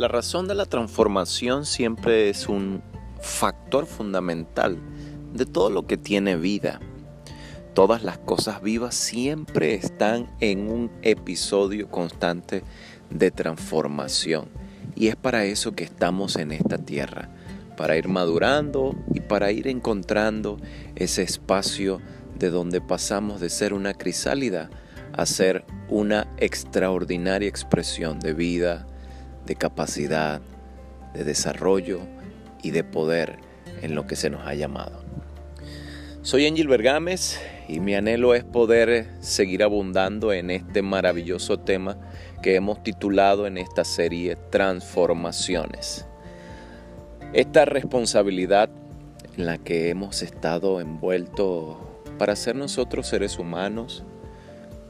La razón de la transformación siempre es un factor fundamental de todo lo que tiene vida. Todas las cosas vivas siempre están en un episodio constante de transformación. Y es para eso que estamos en esta tierra, para ir madurando y para ir encontrando ese espacio de donde pasamos de ser una crisálida a ser una extraordinaria expresión de vida, de capacidad, de desarrollo y de poder en lo que se nos ha llamado. Soy Angel Bergames y mi anhelo es poder seguir abundando en este maravilloso tema que hemos titulado en esta serie Transformaciones. Esta responsabilidad en la que hemos estado envueltos para ser nosotros seres humanos,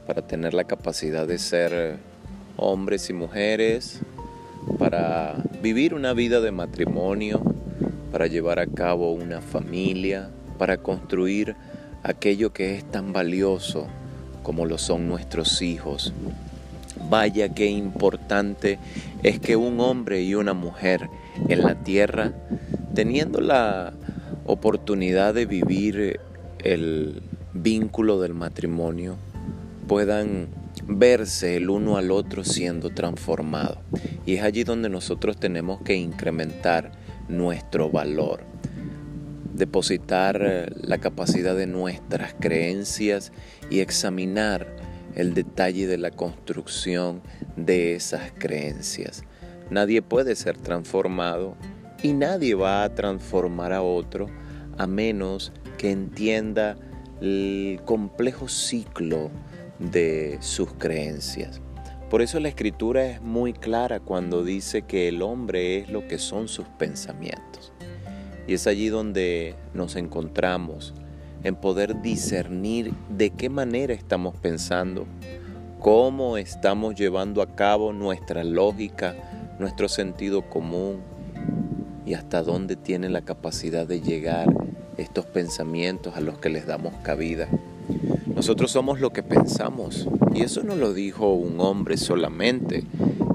para tener la capacidad de ser hombres y mujeres, para vivir una vida de matrimonio, para llevar a cabo una familia, para construir aquello que es tan valioso como lo son nuestros hijos. Vaya qué importante es que un hombre y una mujer en la tierra, teniendo la oportunidad de vivir el vínculo del matrimonio, puedan verse el uno al otro siendo transformado. Y es allí donde nosotros tenemos que incrementar nuestro valor, depositar eh, la capacidad de nuestras creencias y examinar el detalle de la construcción de esas creencias. Nadie puede ser transformado y nadie va a transformar a otro a menos que entienda el complejo ciclo de sus creencias. Por eso la escritura es muy clara cuando dice que el hombre es lo que son sus pensamientos. Y es allí donde nos encontramos en poder discernir de qué manera estamos pensando, cómo estamos llevando a cabo nuestra lógica, nuestro sentido común y hasta dónde tiene la capacidad de llegar estos pensamientos a los que les damos cabida. Nosotros somos lo que pensamos. Y eso no lo dijo un hombre solamente.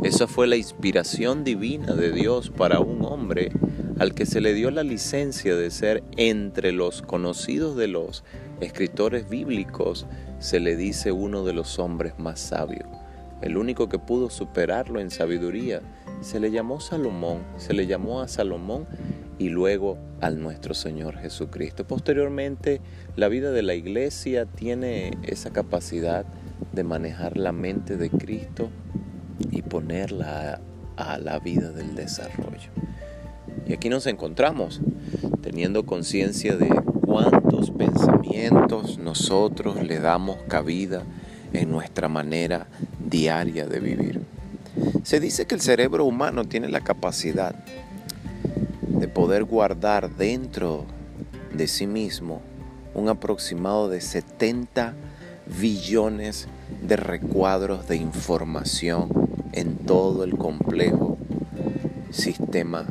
Esa fue la inspiración divina de Dios para un hombre al que se le dio la licencia de ser entre los conocidos de los escritores bíblicos, se le dice uno de los hombres más sabios. El único que pudo superarlo en sabiduría. Se le llamó Salomón, se le llamó a Salomón y luego al nuestro Señor Jesucristo. Posteriormente, la vida de la iglesia tiene esa capacidad de manejar la mente de Cristo y ponerla a, la vida del desarrollo. Y aquí nos encontramos teniendo conciencia de cuántos pensamientos nosotros le damos cabida en nuestra manera diaria de vivir. Se dice que el cerebro humano tiene la capacidad poder guardar dentro de sí mismo un aproximado de 70 billones de recuadros de información en todo el complejo sistema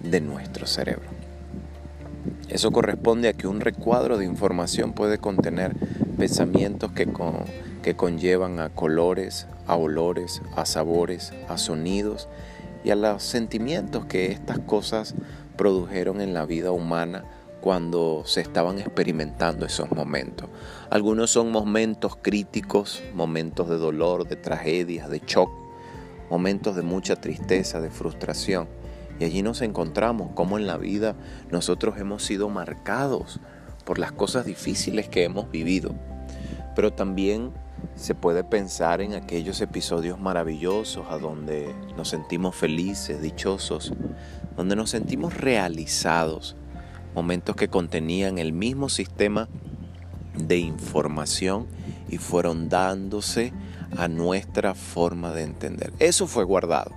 de nuestro cerebro. Eso corresponde a que un recuadro de información puede contener pensamientos que, que conllevan a colores, a olores, a sabores, a sonidos y a los sentimientos que estas cosas produjeron en la vida humana cuando se estaban experimentando esos momentos. Algunos son momentos críticos, momentos de dolor, de tragedias, de shock, momentos de mucha tristeza, de frustración. Y allí nos encontramos como en la vida nosotros hemos sido marcados por las cosas difíciles que hemos vivido. Pero también se puede pensar en aquellos episodios maravillosos a donde nos sentimos felices, dichosos, donde nos sentimos realizados, momentos que contenían el mismo sistema de información y fueron dándose a nuestra forma de entender. Eso fue guardado.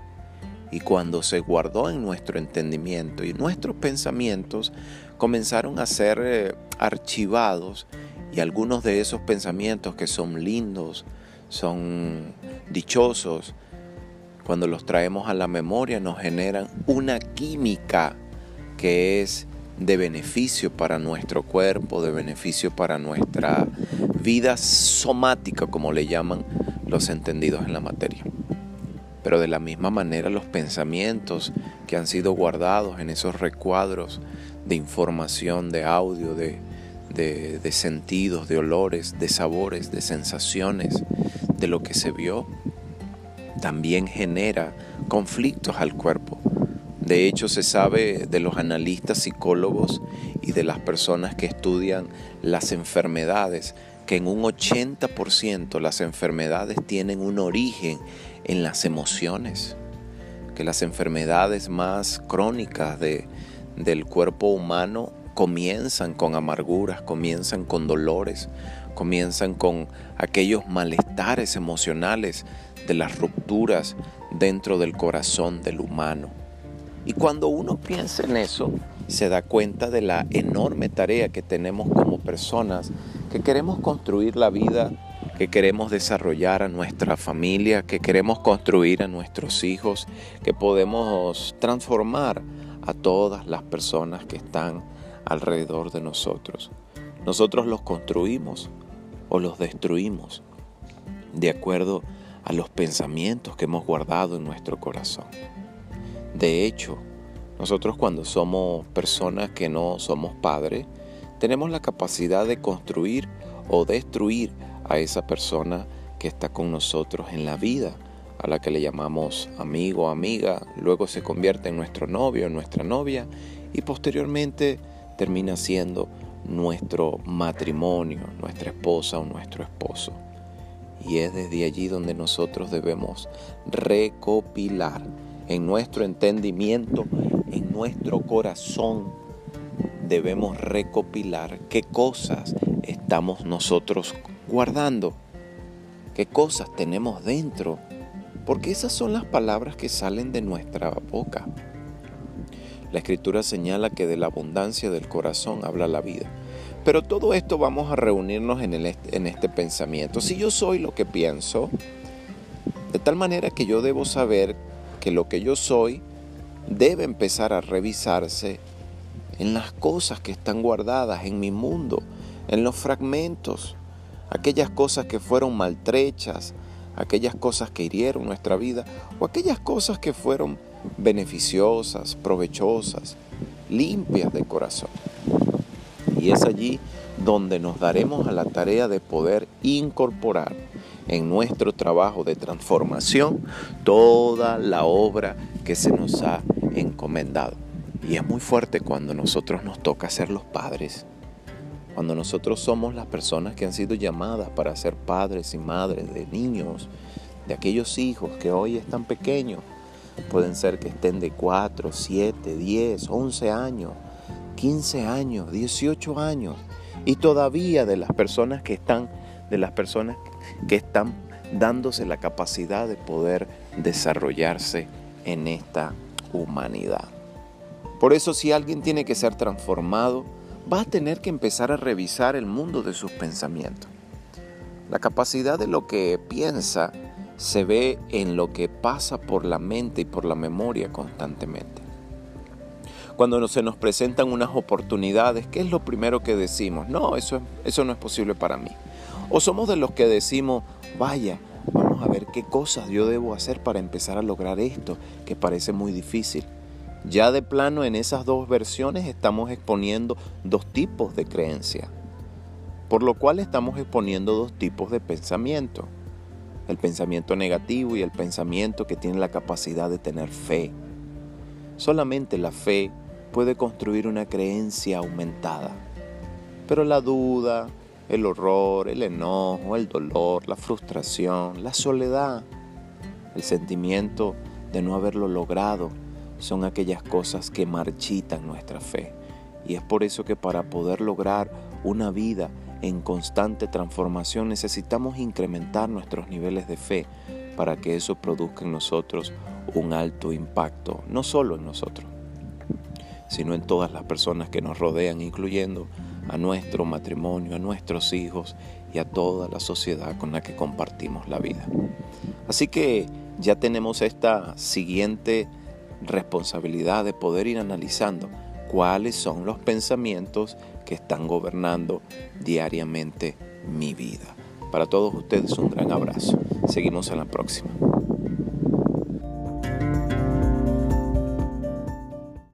Y cuando se guardó en nuestro entendimiento y nuestros pensamientos comenzaron a ser eh, archivados y algunos de esos pensamientos que son lindos, son dichosos, cuando los traemos a la memoria nos generan una química que es de beneficio para nuestro cuerpo, de beneficio para nuestra vida somática, como le llaman los entendidos en la materia. pero de la misma manera los pensamientos que han sido guardados en esos recuadros de información, de audio, de, de, sentidos, de olores, de sabores, de sensaciones, de lo que se vio, también genera conflictos al cuerpo. De hecho, se sabe de los analistas psicólogos y de las personas que estudian las enfermedades, que en un 80% las enfermedades tienen un origen en las emociones, que las enfermedades más crónicas de, del cuerpo humano comienzan con amarguras, comienzan con dolores, comienzan con aquellos malestares emocionales de las rupturas dentro del corazón del humano. Y cuando uno piensa en eso, se da cuenta de la enorme tarea que tenemos como personas que queremos construir la vida, que queremos desarrollar a nuestra familia, que queremos construir a nuestros hijos, que podemos transformar a todas las personas que están alrededor de nosotros. Nosotros los construimos o los destruimos de acuerdo a los pensamientos que hemos guardado en nuestro corazón. De hecho, nosotros cuando somos personas que no somos padres, tenemos la capacidad de construir o destruir a esa persona que está con nosotros en la vida, a la que le llamamos amigo amiga, luego se convierte en nuestro novio o nuestra novia y posteriormente termina siendo nuestro matrimonio, nuestra esposa o nuestro esposo. Y es desde allí donde nosotros debemos recopilar en nuestro entendimiento, en nuestro corazón, debemos recopilar qué cosas estamos nosotros guardando, qué cosas tenemos dentro, porque esas son las palabras que salen de nuestra boca. La escritura señala que de la abundancia del corazón habla la vida. Pero todo esto vamos a reunirnos en, en este pensamiento. Si yo soy lo que pienso, de tal manera que yo debo saber que lo que yo soy debe empezar a revisarse en las cosas que están guardadas en mi mundo, en los fragmentos, aquellas cosas que fueron maltrechas, aquellas cosas que hirieron nuestra vida o aquellas cosas que fueron beneficiosas, provechosas, limpias de corazón. Y es allí donde nos daremos a la tarea de poder incorporar en nuestro trabajo de transformación toda la obra que se nos ha encomendado. Y es muy fuerte cuando nosotros nos toca ser los padres, cuando nosotros somos las personas que han sido llamadas para ser padres y madres de niños, de aquellos hijos que hoy están pequeños, Pueden ser que estén de 4, 7, 10, 11 años, 15 años, 18 años. Y todavía de las personas que están, de las personas que están dándose la capacidad de poder desarrollarse en esta humanidad. Por eso si alguien tiene que ser transformado, va a tener que empezar a revisar el mundo de sus pensamientos. La capacidad de lo que piensa se ve en lo que pasa por la mente y por la memoria constantemente. Cuando se nos presentan unas oportunidades, ¿qué es lo primero que decimos? No, eso, eso no es posible para mí. O somos de los que decimos, vaya, vamos a ver qué cosas yo debo hacer para empezar a lograr esto, que parece muy difícil. Ya de plano en esas dos versiones estamos exponiendo dos tipos de creencia, por lo cual estamos exponiendo dos tipos de pensamiento el pensamiento negativo y el pensamiento que tiene la capacidad de tener fe. Solamente la fe puede construir una creencia aumentada, pero la duda, el horror, el enojo, el dolor, la frustración, la soledad, el sentimiento de no haberlo logrado, son aquellas cosas que marchitan nuestra fe. Y es por eso que para poder lograr una vida en constante transformación, necesitamos incrementar nuestros niveles de fe para que eso produzca en nosotros un alto impacto, no solo en nosotros, sino en todas las personas que nos rodean, incluyendo a nuestro matrimonio, a nuestros hijos y a toda la sociedad con la que compartimos la vida. Así que ya tenemos esta siguiente responsabilidad de poder ir analizando cuáles son los pensamientos que están gobernando diariamente mi vida. Para todos ustedes un gran abrazo. Seguimos en la próxima.